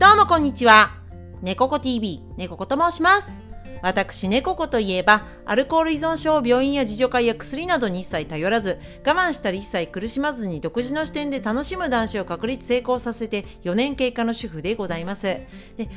どうもこんにちは。猫子 TV、猫子と申します。私、猫子といえば、アルコール依存症を病院や自助会や薬などに一切頼らず、我慢したり一切苦しまずに独自の視点で楽しむ男子を確立成功させて4年経過の主婦でございます。で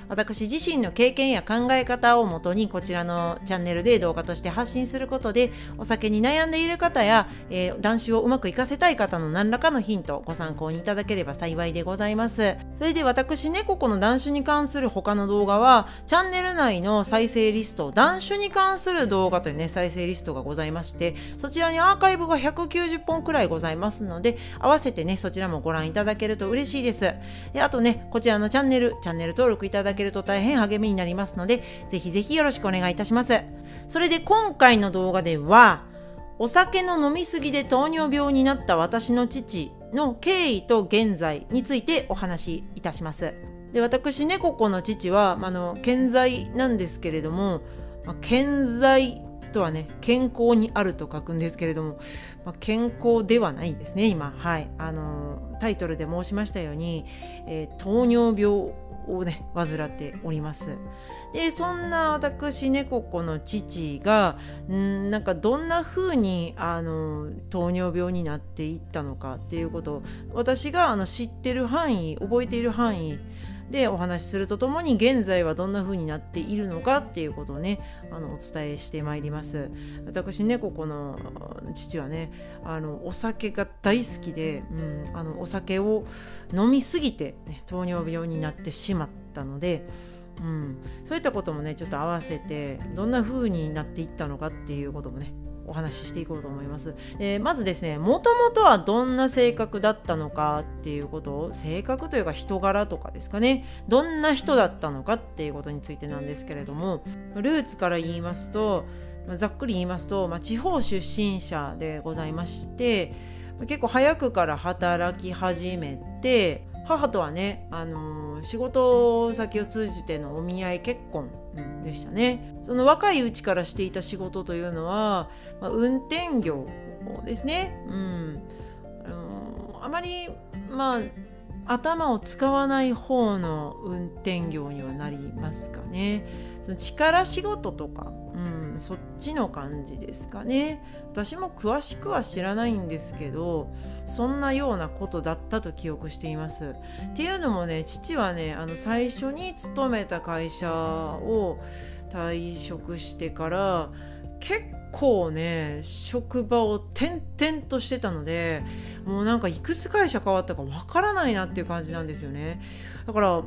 私自身の経験や考え方をもとに、こちらのチャンネルで動画として発信することで、お酒に悩んでいる方や、えー、男子をうまくいかせたい方の何らかのヒント、ご参考にいただければ幸いでございます。それで私、猫子の男子に関する他の動画は、チャンネル内の再生リスト、男子に関する動画というね、再生リストがございまして、そちらにアーカイブが190本くらいございますので、合わせてね、そちらもご覧いただけると嬉しいです。であとね、こちらのチャンネル、チャンネル登録いただけると大変励みになりますので、ぜひぜひよろしくお願いいたします。それで今回の動画では、お酒の飲みすぎで糖尿病になった私の父の経緯と現在についてお話しいたします。で私ねここの父は、あの健在なんですけれどもまあ、健在とはね健康にあると書くんですけれども、まあ、健康ではないですね今。はい。あのタイトルで申しましたように、えー、糖尿病をね患っております。でそんな私猫子の父がんなんかどんな風にあに糖尿病になっていったのかっていうことを私があの知ってる範囲覚えている範囲でお話しするとともに現在はどんな風になっているのかっていうことをねあのお伝えしてまいります。私ねここの父はねあのお酒が大好きで、うん、あのお酒を飲みすぎて、ね、糖尿病になってしまったのでうん、そういったこともねちょっと合わせてどんな風になっていったのかっていうこともねお話ししていこうと思います。えまずですねもともとはどんな性格だったのかっていうことを性格というか人柄とかですかねどんな人だったのかっていうことについてなんですけれどもルーツから言いますと、ざっくり言いますと、まあ、地方出身者でございまして結構早くから働き始めて母とはね、あのー、仕事先を通じてのお見合い結婚、でしたね。その若いうちからしていた仕事というのは、まあ、運転業ですね。うん。あのー、あまりまあ頭を使わない方の運転業にはなりますかね。その力仕事とかうん、そっちの感じですかね。私も詳しくは知らないんですけどそんなようなことだったと記憶しています。っていうのもね父はねあの最初に勤めた会社を退職してから結構ね職場を転々としてたのでもうなんかいくつ会社変わったかわからないなっていう感じなんですよね。だから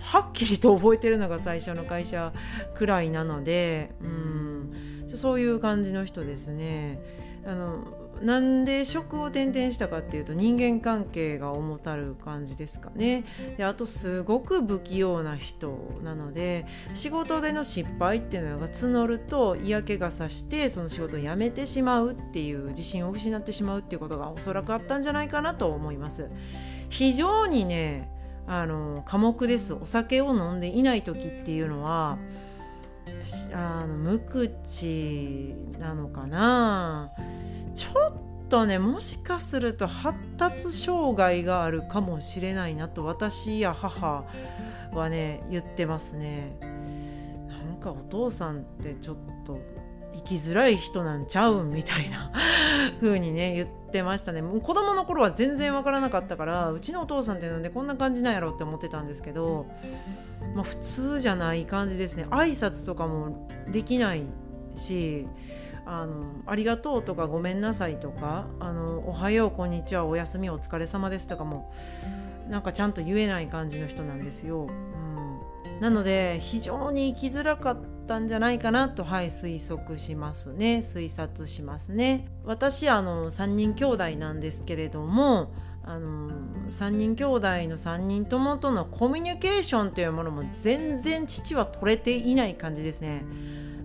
はっきりと覚えてるのが最初の会社くらいなので、うん、そういう感じの人ですね。あのなんで職を転々したかっていうと人間関係が重たる感じですかねであとすごく不器用な人なので仕事での失敗っていうのが募ると嫌気がさしてその仕事を辞めてしまうっていう自信を失ってしまうっていうことがおそらくあったんじゃないかなと思います非常にねあの科目です。お酒を飲んでいない時っていうのはあの無口なのかな。ちょっとねもしかすると発達障害があるかもしれないなと私や母はね言ってますね。なんかお父さんってちょっと生きづらい人なんちゃうみたいな風にね言ってましたね。もう子供の頃は全然わからなかったからうちのお父さんってなんでこんな感じなんやろって思ってたんですけど、まあ、普通じゃない感じですね。挨拶とかもできないしあのありがとうとかごめんなさいとかあのおはようこんにちはおやすみお疲れ様ですとかもなんかちゃんと言えない感じの人なんですよ。うん、なので非常に生きづらかったたんじゃないかなとはい推測しますね推察しますね。私あの3人兄弟なんですけれどもあの3人兄弟の3人ともとのコミュニケーションというものも全然父は取れていない感じですね。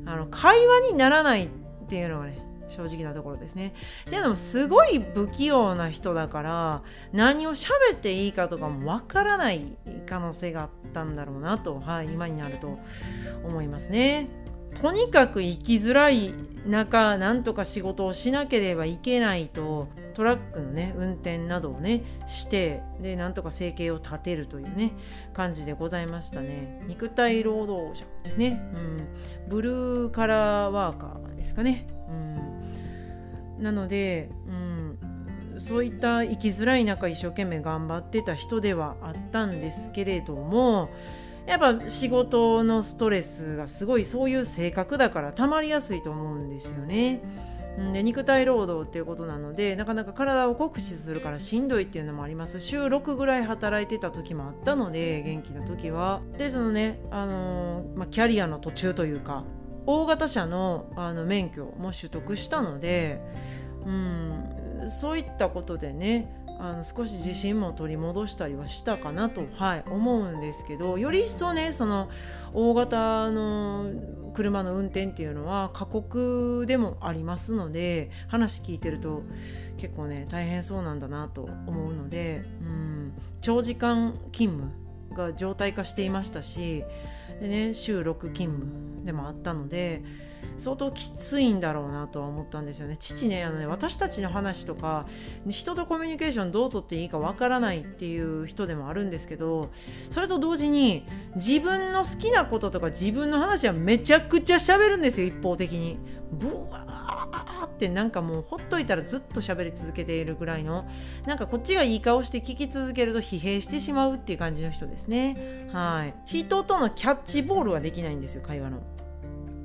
あの会話にならないっていうのはね正直なところですね。っていうのもすごい不器用な人だから何を喋っていいかとかもわからない可能性があったんだろうなと、はい、今になると思いますね。とにかく生きづらい中なんとか仕事をしなければいけないとトラックのね運転などをねしてでなんとか生計を立てるというね感じでございましたね。肉体労働者ですね、うん、ブルーカラーワーカーですかね、うん、なので、うん、そういった生きづらい中一生懸命頑張ってた人ではあったんですけれどもやっぱ仕事のストレスがすごいそういう性格だから溜まりやすいと思うんですよね。で肉体労働っていうことなのでなかなか体を酷使するからしんどいっていうのもあります週6ぐらい働いてた時もあったので元気な時はでそのね、あのー、まあ、キャリアの途中というか大型車のあの免許も取得したので、うん、そういったことでねあの少し自信も取り戻したりはしたかなと、はい、思うんですけどより一層ねその大型の車の運転っていうのは過酷でもありますので話聞いてると結構ね大変そうなんだなと思うので、うん、長時間勤務が常態化していましたしで、ね、週6勤務でもあったので。相当きついんだろうなとは思ったんですよね。父ねあのね私たちの話とか人とコミュニケーションどうとっていいかわからないっていう人でもあるんですけどそれと同時に自分の好きなこととか自分の話はめちゃくちゃ喋るんですよ一方的に。ブワーってなんかもうほっといたらずっと喋り続けているぐらいのなんかこっちがいい顔して聞き続けると疲弊してしまうっていう感じの人ですね。はい。人とのキャッチボールはできないんですよ会話の。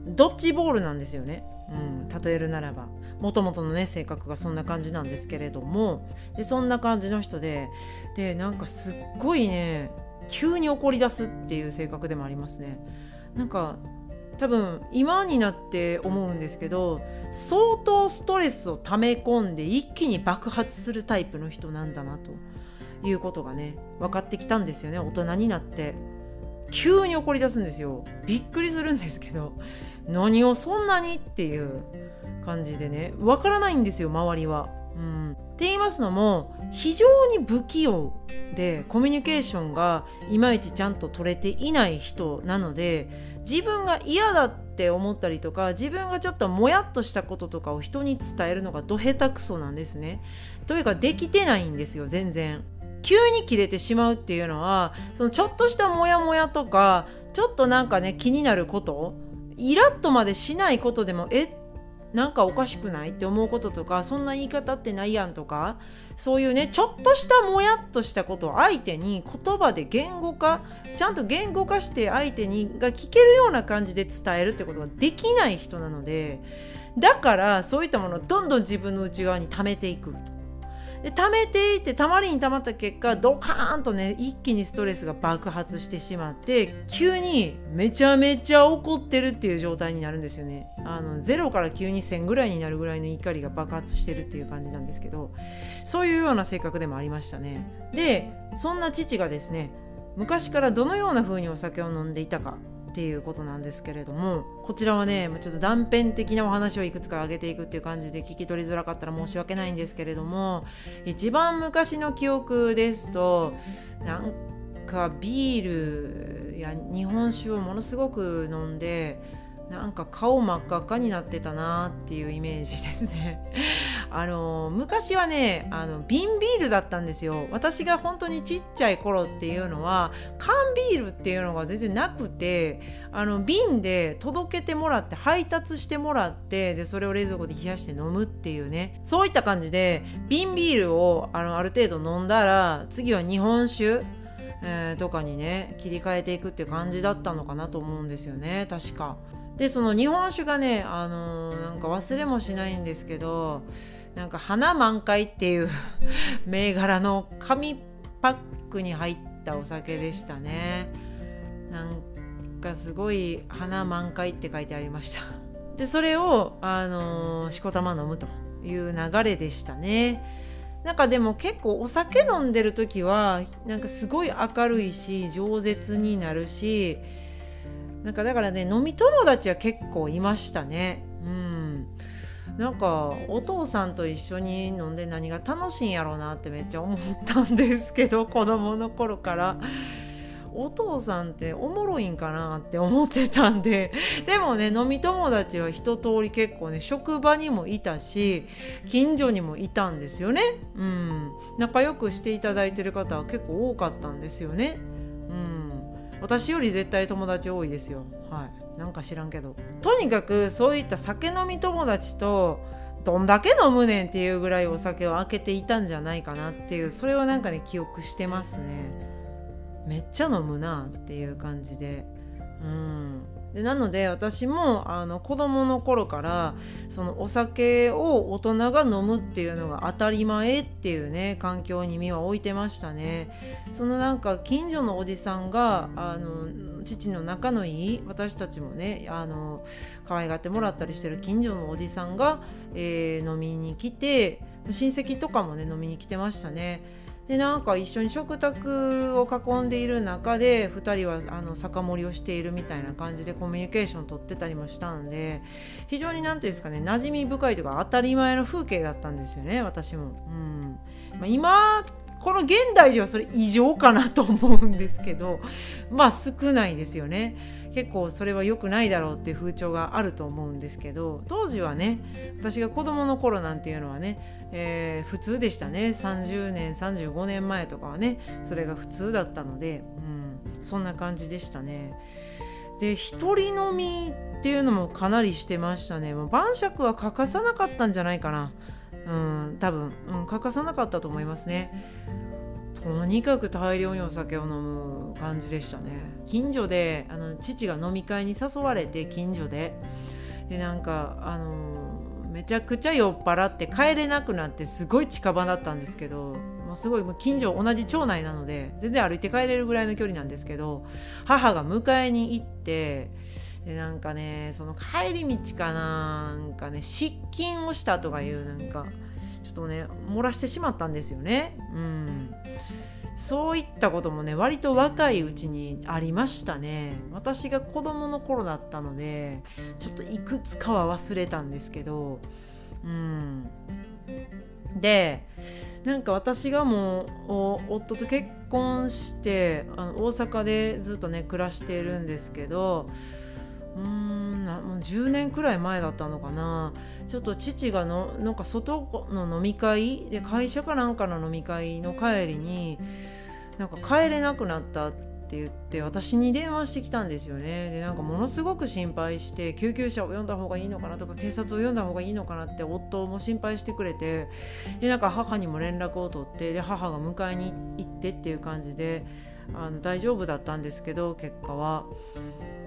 ドッジボールなんですよね、うん、例えるならば。もともとのね性格がそんな感じなんですけれども。でそんな感じの人ででなんかすっごいね急に怒り出すっていう性格でもありますね。なんか多分今になって思うんですけど相当ストレスを溜め込んで一気に爆発するタイプの人なんだなということがね分かってきたんですよね。大人になって急に怒り出すんですよびっくりするんですけど何をそんなにっていう感じでねわからないんですよ周りは。うん、って言いますのも非常に不器用でコミュニケーションがいまいちちゃんと取れていない人なので自分が嫌だって思ったりとか自分がちょっともやっとしたこととかを人に伝えるのがど下手くそなんですね。というかできてないんですよ全然。急に切れてしまうっていうのはそのちょっとしたモヤモヤとかちょっとなんかね気になることイラッとまでしないことでもえなんかおかしくない？って思うこととかそんな言い方ってないやんとかそういうねちょっとしたもやっとしたことを相手に言葉で言語化ちゃんと言語化して相手にが聞けるような感じで伝えるってことができない人なのでだからそういったものをどんどん自分の内側に溜めていくと。で溜めていってたまりに溜まった結果ドカーンとね一気にストレスが爆発してしまって急にめちゃめちゃ怒ってるっていう状態になるんですよね。あの0から急に1000ぐらいになるぐらいの怒りが爆発してるっていう感じなんですけどそういうような性格でもありましたね。でそんな父がですね昔からどのような風にお酒を飲んでいたかっていうことなんですけれどもこちらはねちょっと断片的なお話をいくつか挙げていくっていう感じで聞き取りづらかったら申し訳ないんですけれども一番昔の記憶ですとなんかビールや日本酒をものすごく飲んでなんか顔真っ赤っかになってたなっていうイメージですねあの昔はねあの瓶ビールだったんですよ。私が本当にちっちゃい頃っていうのは缶ビールっていうのが全然なくてあの瓶で届けてもらって配達してもらってでそれを冷蔵庫で冷やして飲むっていうね。そういった感じで瓶ビールをあのある程度飲んだら次は日本酒えー、とかにね切り替えていくって感じだったのかなと思うんですよね。確か。でその日本酒がねあのー、なんか忘れもしないんですけどなんか花満開っていう 銘柄の紙パックに入ったお酒でしたね。なんかすごい花満開って書いてありました。でそれをあのー、しこたま飲むという流れでしたね。なんかでも結構お酒飲んでる時はなんかすごい明るいし饒舌になるしなんかだからね飲み友達は結構いましたね。なんかお父さんと一緒に飲んで何が楽しいんやろうなってめっちゃ思ったんですけど子供の頃から。お父さんっておもろいんかなって思ってたんで。でもね飲み友達は一通り結構ね職場にもいたし近所にもいたんですよね、うん、仲良くしていただいてる方は結構多かったんですよね、うん、私より絶対友達多いですよ。はい。なんか知らんけど。とにかくそういった酒飲み友達とどんだけ飲むねんっていうぐらいお酒を開けていたんじゃないかなっていうそれはなんかね記憶してますね。めっちゃ飲むなっていう感じで。うん。でなので私もあの子供の頃からそのお酒を大人が飲むっていうのが当たり前っていうね環境に身は置いてましたね。そのなんか近所のおじさんがあの父の仲のいい私たちもねあの可愛がってもらったりしてる近所のおじさんが、えー、飲みに来て親戚とかもね飲みに来てましたね。でなんか一緒に食卓を囲んでいる中で2人はあの酒盛りをしているみたいな感じでコミュニケーション取ってたりもしたんで非常に何ていうんですかね馴染み深いというか当たり前の風景だったんですよね私も。うんまあ、今この現代ではそれ異常かなと思うんですけどまあ少ないですよね。結構それは良くないだろうっていう風潮があると思うんですけど当時はね私が子供の頃なんていうのはね、えー、普通でしたね。30年35年前とかはねそれが普通だったので、うん、そんな感じでしたね。で一人飲みっていうのもかなりしてましたね。もう晩酌は欠かさなかったんじゃないかな。うん多分、うん、欠かさなかったと思いますね。とにかく大量にお酒を飲む感じでしたね。近所であの父が飲み会に誘われて近所で。でなんかあのめちゃくちゃ酔っ払って帰れなくなってすごい近場だったんですけどもうすごいもう近所同じ町内なので全然歩いて帰れるぐらいの距離なんですけど母が迎えに行ってでなんかねその帰り道かななんかね失禁をしたとかいうなんかちょっとね漏らしてしまったんですよね。うん。そういったこともね割と若いうちにありましたね。私が子供の頃だったのでちょっといくつかは忘れたんですけどうん。でなんか私がもう夫と結婚してあの大阪でずっとね暮らしているんですけどうーんもう10年くらい前だったのかなちょっと父がのなんか外の飲み会で会社かなんかの飲み会の帰りになんか帰れなくなったって言って私に電話してきたんですよねでなんかものすごく心配して救急車を呼んだ方がいいのかなとか警察を呼んだ方がいいのかなって夫も心配してくれてでなんか母にも連絡を取ってで母が迎えに行ってっていう感じであの大丈夫だったんですけど結果は。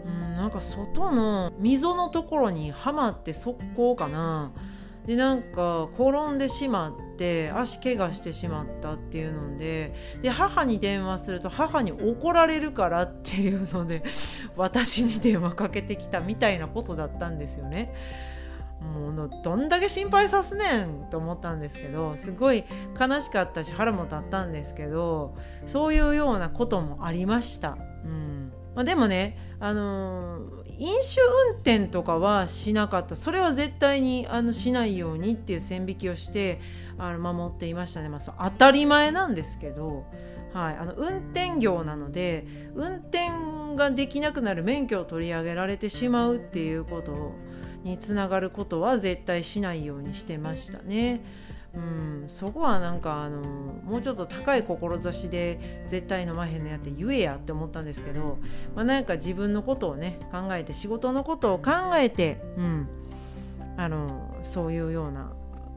うんなんか外の溝のところにはまって速攻かなでなんか転んでしまって足怪我してしまったっていうのでで母に電話すると母に怒られるからっていうので 私に電話かけてきたみたいなことだったんですよね。もうどんだけ心配さすねんと思ったんですけどすごい悲しかったし腹も立ったんですけどそういうようなこともありました。うんまあ、でもねあのー、飲酒運転とかはしなかった。それは絶対にあのしないようにっていう線引きをしてあの守っていましたね、まあ、当たり前なんですけど、はい、あの運転業なので運転ができなくなる免許を取り上げられてしまうっていうことにつながることは絶対しないようにしてましたね。うん、そこはなんかあのもうちょっと高い志で絶対飲まへんのやって言えやって思ったんですけど、まあ、なんか自分のことをね考えて仕事のことを考えて、うん、あのそういうような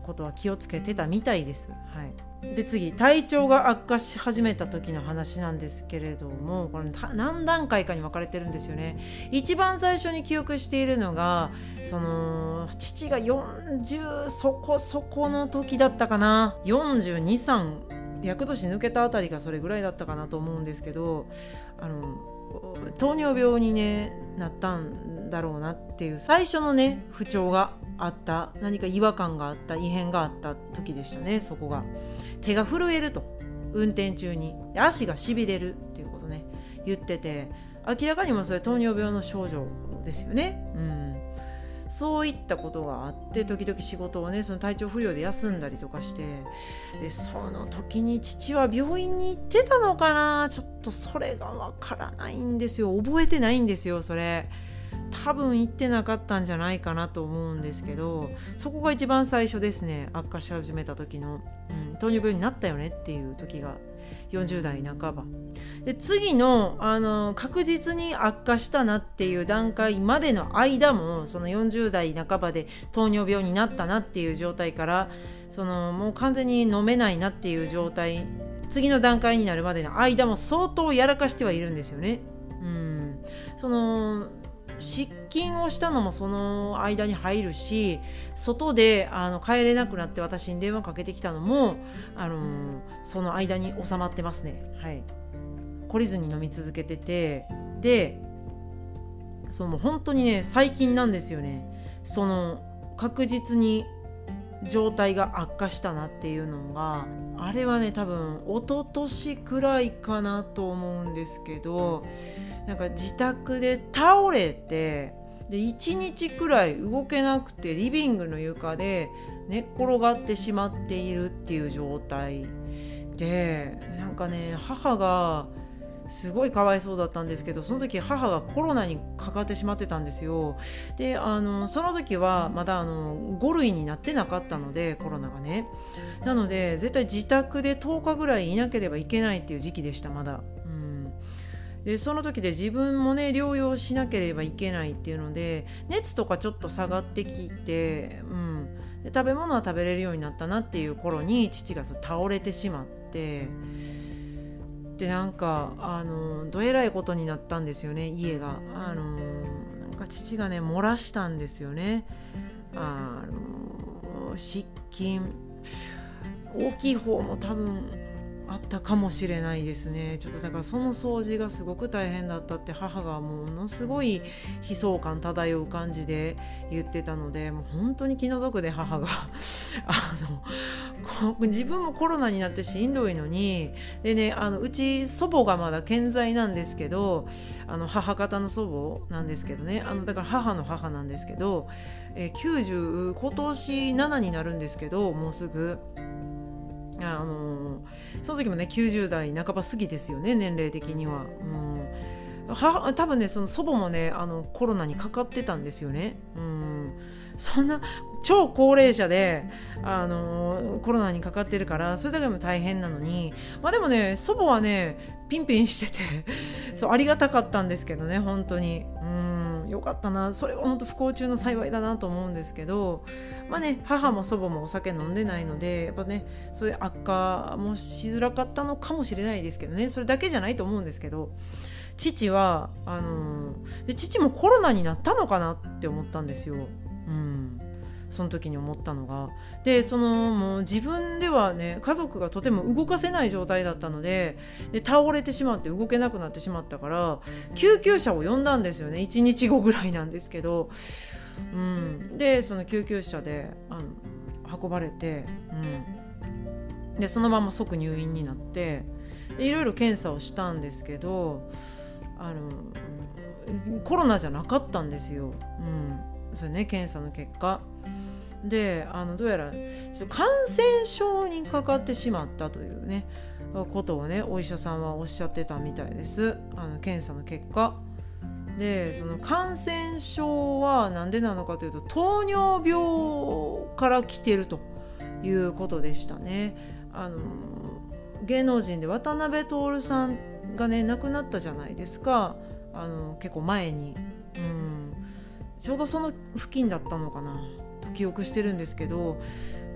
ことは気をつけてたみたいです。はいで次体調が悪化し始めた時の話なんですけれどもこれ何段階かに分かれてるんですよね。一番最初に記憶しているのがその父が40そこそこの時だったかな。423厄年抜けたあたりがそれぐらいだったかなと思うんですけどあの糖尿病に、ね、なったんだろうなっていう最初のね不調があった何か違和感があった異変があった時でしたねそこが。手が震えると運転中に足がしびれるっていうことね言ってて明らかにもそれ糖尿病の症状ですよね。うんそういったことがあって時々仕事をねその体調不良で休んだりとかしてでその時に父は病院に行ってたのかなちょっとそれがわからないんですよ覚えてないんですよそれ。多分行ってなかったんじゃないかなと思うんですけどそこが一番最初ですね悪化し始めた時の、うん、糖尿病になったよねっていう時が40代半ば。で次のあの確実に悪化したなっていう段階までの間もその40代半ばで糖尿病になったなっていう状態からそのもう完全に飲めないなっていう状態次の段階になるまでの間も相当やらかしてはいるんですよね。うん、その失禁をしたのもその間に入るし外であの帰れなくなって私に電話かけてきたのも、あの、その間に収まってますね。はい。懲りずに飲み続けててでその本当にね最近なんですよね。その確実に状態が悪化したなっていうのがあれはね多分一昨年くらいかなと思うんですけどなんか自宅で倒れてで1日くらい動けなくてリビングの床で寝っ転がってしまっているっていう状態でなんかね母がすごいかわいそうだったんですけどその時母がコロナにかかってしまってたんですよ。であのその時はまだあの5類になってなかったのでコロナがね。なので絶対自宅で10日ぐらいいなければいけないっていう時期でしたまだ。でその時で自分もね療養しなければいけないっていうので熱とかちょっと下がってきて、うん、で食べ物は食べれるようになったなっていう頃に父が倒れてしまってでなんかあのどえらいことになったんですよね家が。あのなんか父がね漏らしたんですよね。あの失禁大きい方も多分あったかもしれないですねちょっとだからその掃除がすごく大変だったって母がものすごい悲壮感漂う感じで言ってたのでもう本当に気の毒で母が あの自分もコロナになってしんどいのにでねあのうち祖母がまだ健在なんですけどあの母方の祖母なんですけどねあのだから母の母なんですけど、え90今年7になるんですけどもうすぐ。あのその時もね90代半ば過ぎですよね年齢的には。うんは多分ねその祖母もねあのコロナにかかってたんですよね。うんそんな超高齢者で、あのコロナにかかってるからそれだけでも大変なのにまあでもね祖母はねピンピンしててそうありがたかったんですけどね本当に。うんよかったなそれは本当不幸中の幸いだなと思うんですけどまあね母も祖母もお酒飲んでないのでやっぱねそういう悪化もしづらかったのかもしれないですけどねそれだけじゃないと思うんですけど父はあのー、で父もコロナになったのかなって思ったんですよ。その時に思ったのが。でそのもう自分ではね家族がとても動かせない状態だったのでで倒れてしまって動けなくなってしまったから救急車を呼んだんですよね。1日後ぐらいなんですけど、うん、でその救急車であの運ばれて、うん、でそのまま即入院になっていろいろ検査をしたんですけどあのコロナじゃなかったんですよ。うん。それね検査の結果。であのどうやら感染症にかかってしまったというねことをねお医者さんはおっしゃってたみたいです。あの検査の結果。でその感染症は何でなのかというと糖尿病から来てるということでしたね。あの芸能人で渡辺徹さんがね亡くなったじゃないですか。あの結構前に、うん、ちょうどその付近だったのかな。記憶してるんですけど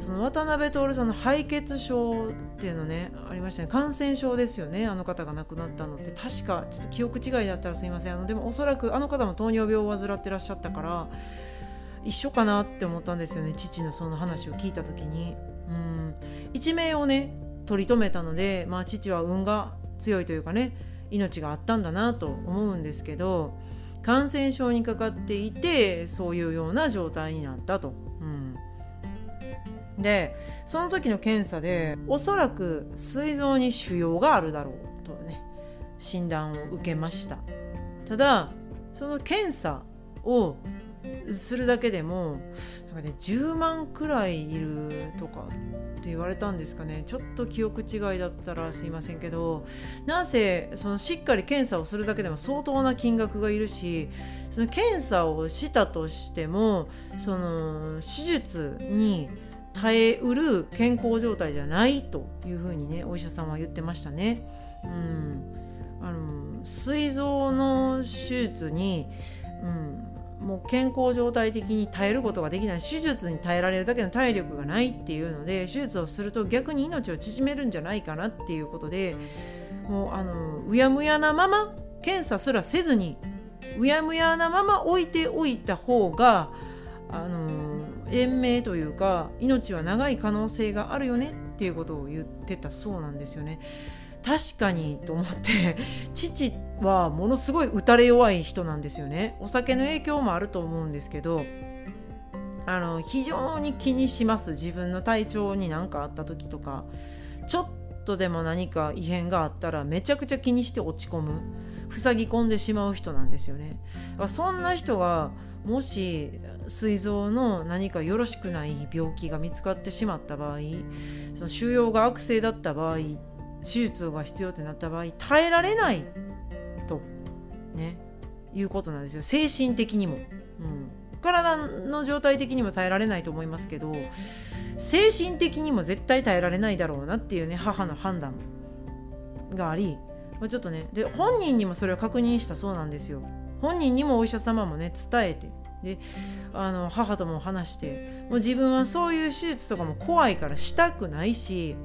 その渡辺徹さんの敗血症っていうのねありましたね。感染症ですよね。あの方が亡くなったのって。確かちょっと記憶違いだったらすいません。あのでもおそらくあの方も糖尿病を患ってらっしゃったから一緒かなって思ったんですよね。父のその話を聞いた時に。うん。一命をね取り留めたのでまあ父は運が強いというかね命があったんだなと思うんですけど感染症にかかっていてそういうような状態になったと。うん、でその時の検査でおそらく膵臓に腫瘍があるだろうとね診断を受けましたただその検査をするだけでもなんか、ね、10万くらいいるとかって言われたんですかねちょっと記憶違いだったらすいませんけどなんせそのしっかり検査をするだけでも相当な金額がいるしその検査をしたとしてもその手術に耐えうる健康状態じゃないというふうにねお医者さんは言ってましたね。うんあの膵臓の手術に、うん、もう健康状態的に耐えることができない手術に耐えられるだけの体力がないっていうので手術をすると逆に命を縮めるんじゃないかなっていうことでもうあのうやむやなまま検査すらせずにうやむやなまま置いておいた方があの延命というか命は長い可能性があるよねっていうことを言ってたそうなんですよね。確かにと思って 父はものすごい打たれ弱い人なんですよね。お酒の影響もあると思うんですけどあの非常に気にします。自分の体調に何かあった時とか。ちょっとでも何か異変があったらめちゃくちゃ気にして落ち込む。塞ぎ込んでしまう人なんですよね。そんな人がもし膵臓の何かよろしくない病気が見つかってしまった場合その腫瘍が悪性だった場合手術が必要ってなった場合耐えられないとねいうことなんですよ。精神的にも、うん、体の状態的にも耐えられないと思いますけど精神的にも絶対耐えられないだろうなっていうね母の判断があり、ちょっとねで本人にもそれを確認したそうなんですよ。本人にもお医者様もね伝えてであの母とも話してもう自分はそういう手術とかも怖いからしたくないし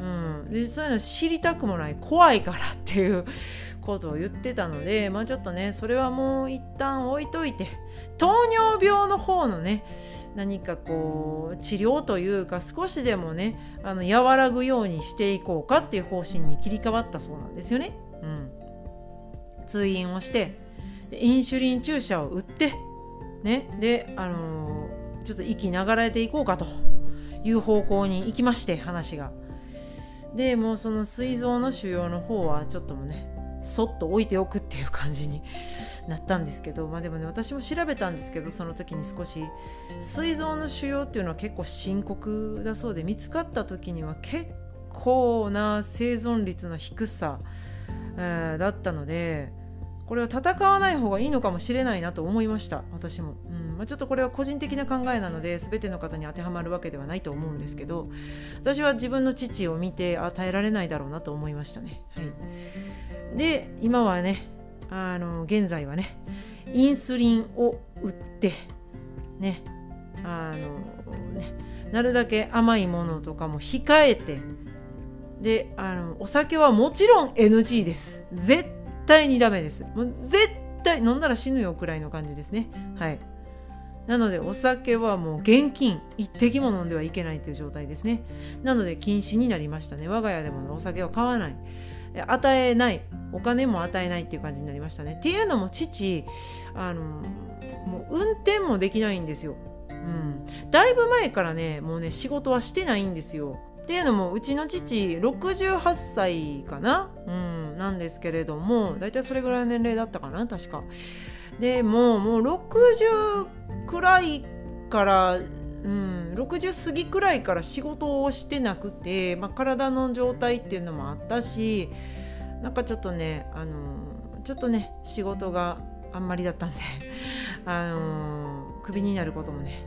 うん、でそういうの知りたくもない怖いからっていうことを言ってたのでまあちょっとねそれはもう一旦置いといて糖尿病の方のね何かこう治療というか少しでもねあの和らぐようにしていこうかっていう方針に切り替わったそうなんですよね。うん、通院をしてインシュリン注射を打ってねであのー、ちょっと息流れていこうかという方向に行きまして話が。でもうその膵臓の腫瘍の方はちょっともねそっと置いておくっていう感じに なったんですけどまあでもね私も調べたんですけどその時に少し膵臓の腫瘍っていうのは結構深刻だそうで見つかった時には結構な生存率の低さ、えー、だったのでこれは戦わない方がいいのかもしれないなと思いました。私も、うん。まあ、ちょっとこれは個人的な考えなので全ての方に当てはまるわけではないと思うんですけど私は自分の父を見て与えられないだろうなと思いましたね、はい、で今はねあの現在はねインスリンを打ってねあのねなるだけ甘いものとかも控えてであのお酒はもちろん NG です。絶対にダメです。もう絶対飲んだら死ぬよくらいの感じですね。はい。なのでお酒はもう現金。一滴も飲んではいけないという状態ですね。なので禁止になりましたね。我が家でも、お酒は買わない。与えない。お金も与えないっていう感じになりましたね。っていうのも父あのもう運転もできないんですよ。うん、だいぶ前からねもうね仕事はしてないんですよ。っていうのもうちの父68歳かな、うん、なんですけれども大体それぐらいの年齢だったかな確か。でももう60くらいから、うん、60過ぎくらいから仕事をしてなくて、まあ、体の状態っていうのもあったしなんかちょっとね、あのちょっとね仕事があんまりだったんで、あのクビになることもね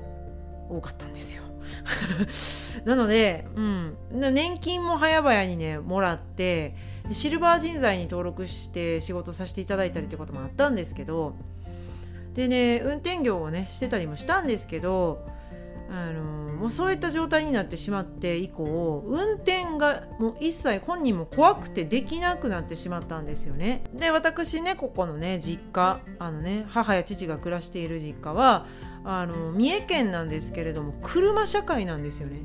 多かったんですよ。なので、うん、年金も早々にねもらってシルバー人材に登録して仕事させていただいたりってこともあったんですけどでね運転業をねしてたりもしたんですけどあのもうそういった状態になってしまって以降運転がもう一切本人も怖くてできなくなってしまったんですよね。で私ねここのね実家あのね母や父が暮らしている実家はあの三重県なんですけれども車社会なんですよね。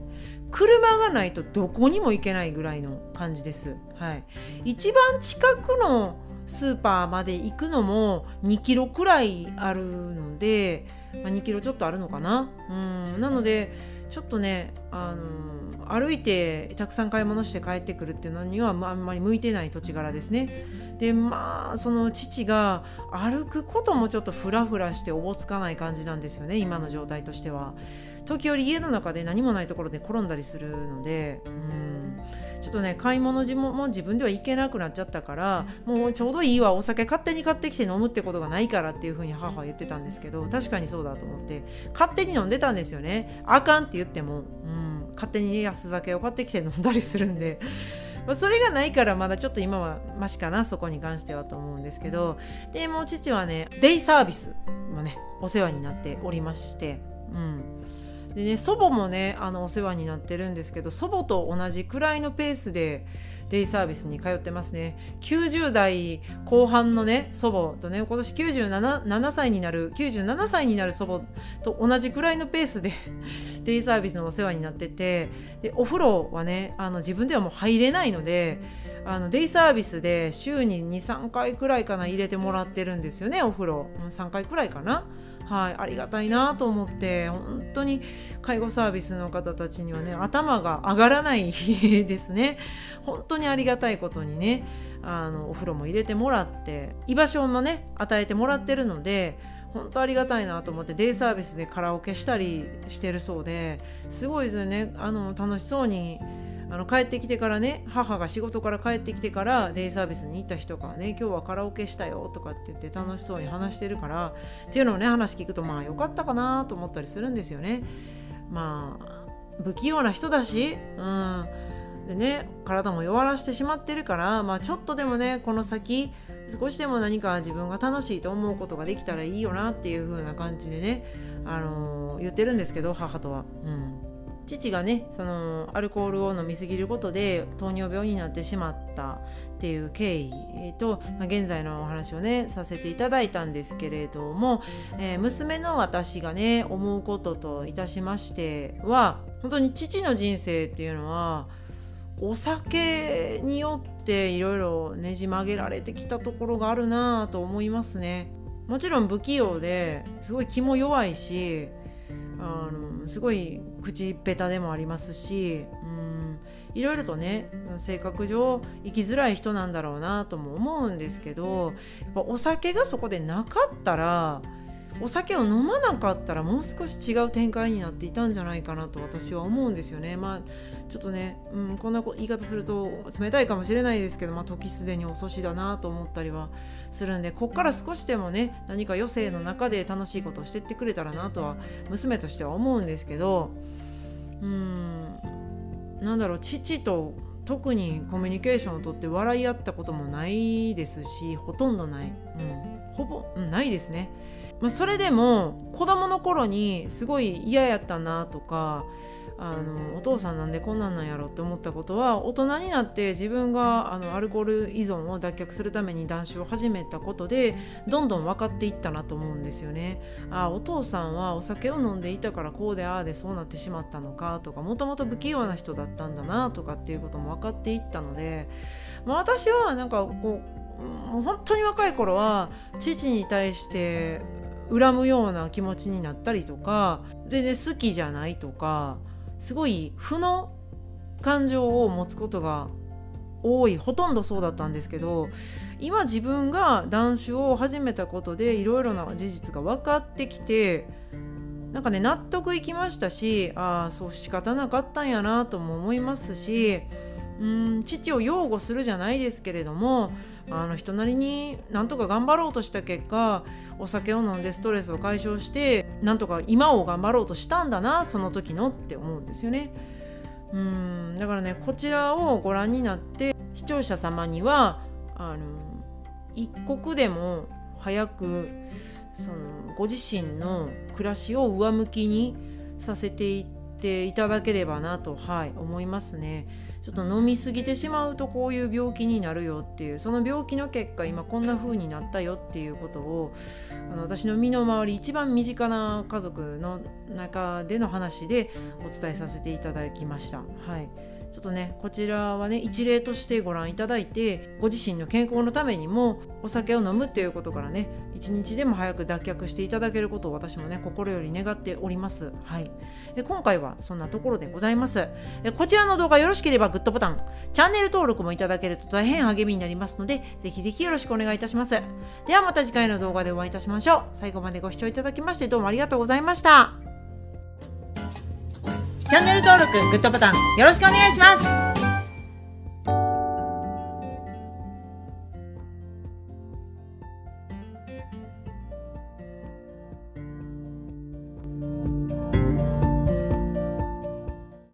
車がないとどこにも行けないぐらいの感じです、はい、一番近くのスーパーまで行くのも2キロくらいあるので、まあ、2キロちょっとあるのかな。うん。なのでちょっとねあの歩いてたくさん買い物して帰ってくるっていうのにはあんまり向いてない土地柄ですね。でまあその父が歩くこともちょっとフラフラしておぼつかない感じなんですよね今の状態としては。時折家の中で何もないところで転んだりするのでうん。ちょっとね買い物も自分では行けなくなっちゃったからもうちょうどいいわお酒勝手に買ってきて飲むってことがないからっていう風に母は言ってたんですけど確かにそうだと思って勝手に飲んでたんですよね。あかんって言っても、うん、勝手に安酒を買ってきて飲んだりするんで。まあ、それがないからまだちょっと今はマシかなそこに関してはと思うんですけどでもう父はねデイサービスもねお世話になっておりましてうんでね祖母もねあのお世話になってるんですけど祖母と同じくらいのペースでデイサービスに通ってますね90代後半のね祖母とね今年977歳になる97歳になる祖母と同じくらいのペースで デイサービスのお世話になっててでお風呂はねあの自分ではもう入れないのであのデイサービスで週に23回くらいかな入れてもらってるんですよねお風呂3回くらいかな。はい、ありがたいなと思って本当に介護サービスの方たちにはね頭が上がらないですね。本当にありがたいことにねあのお風呂も入れてもらって居場所もね与えてもらってるので本当ありがたいなと思ってデイサービスでカラオケしたりしてるそうですごいですよね。あの楽しそうにあの帰ってきてからね母が仕事から帰ってきてからデイサービスに行った人がね今日はカラオケしたよとかって言って楽しそうに話してるからっていうのをね話聞くとまあよかったかなと思ったりするんですよね。まあ不器用な人だし、うん、でね体も弱らしてしまってるから、まあ、ちょっとでもねこの先少しでも何か自分が楽しいと思うことができたらいいよなっていう風な感じでね、あのー、言ってるんですけど母とは。うん父がねそのアルコールを飲みすぎることで糖尿病になってしまったっていう経緯と、まあ、現在のお話をねさせていただいたんですけれども、えー、娘の私がね思うことといたしましては本当に父の人生っていうのはお酒によっていろいろねじ曲げられてきたところがあるなと思いますね。もちろん不器用ですごい気も弱いしあのすごい口下手でもありますしうんいろいろとね性格上生きづらい人なんだろうなとも思うんですけどやっぱお酒がそこでなかったらお酒を飲まなかったらもう少し違う展開になっていたんじゃないかなと私は思うんですよね。まあちょっとね、うん、こんな言い方すると冷たいかもしれないですけど、まあ、時すでに遅しだなと思ったりはするんでこっから少しでもね何か余生の中で楽しいことをしてってくれたらなとは娘としては思うんですけどうんなんだろう父と特にコミュニケーションをとって笑い合ったこともないですしほとんどない、うん、ほぼ、うん、ないですね。まあ、それでも子供の頃にすごい嫌やったなとかあのお父さんなんでこんなんなんやろって思ったことは大人になって自分があのアルコール依存を脱却するために断酒を始めたことでどんどん分かっていったなと思うんですよね。あお父さんはお酒を飲んでいたからこうでああでそうなってしまったのかとかもともと不器用な人だったんだなとかっていうことも分かっていったので、まあ、私はなんかこうもう本当に若い頃は父に対して恨むような気持ちになったりとか全然好きじゃないとかすごい負の感情を持つことが多い。ほとんどそうだったんですけど今自分が断酒を始めたことでいろいろな事実が分かってきてなんかね納得いきましたしああそう仕方なかったんやなとも思いますしうん父を擁護するじゃないですけれどもあの人なりになんとか頑張ろうとした結果お酒を飲んでストレスを解消してなんとか今を頑張ろうとしたんだなその時のって思うんですよね。うんだからねこちらをご覧になって視聴者様にはあの一刻でも早くそのご自身の暮らしを上向きにさせていっていただければなと、はい、思いますね。ちょっと飲みすぎてしまうとこういう病気になるよっていうその病気の結果今こんな風になったよっていうことをあの私の身の回り一番身近な家族の中での話でお伝えさせていただきました。はいちょっとねこちらはね一例としてご覧いただいてご自身の健康のためにもお酒を飲むっていうことからね一日でも早く脱却していただけることを私もね心より願っております。はい。で今回はそんなところでございます。えこちらの動画よろしければグッドボタンチャンネル登録もいただけると大変励みになりますのでぜひぜひよろしくお願いいたします。ではまた次回の動画でお会いいたしましょう。最後までご視聴いただきましてどうもありがとうございました。チャンネル登録、グッドボタンよろしくお願いします。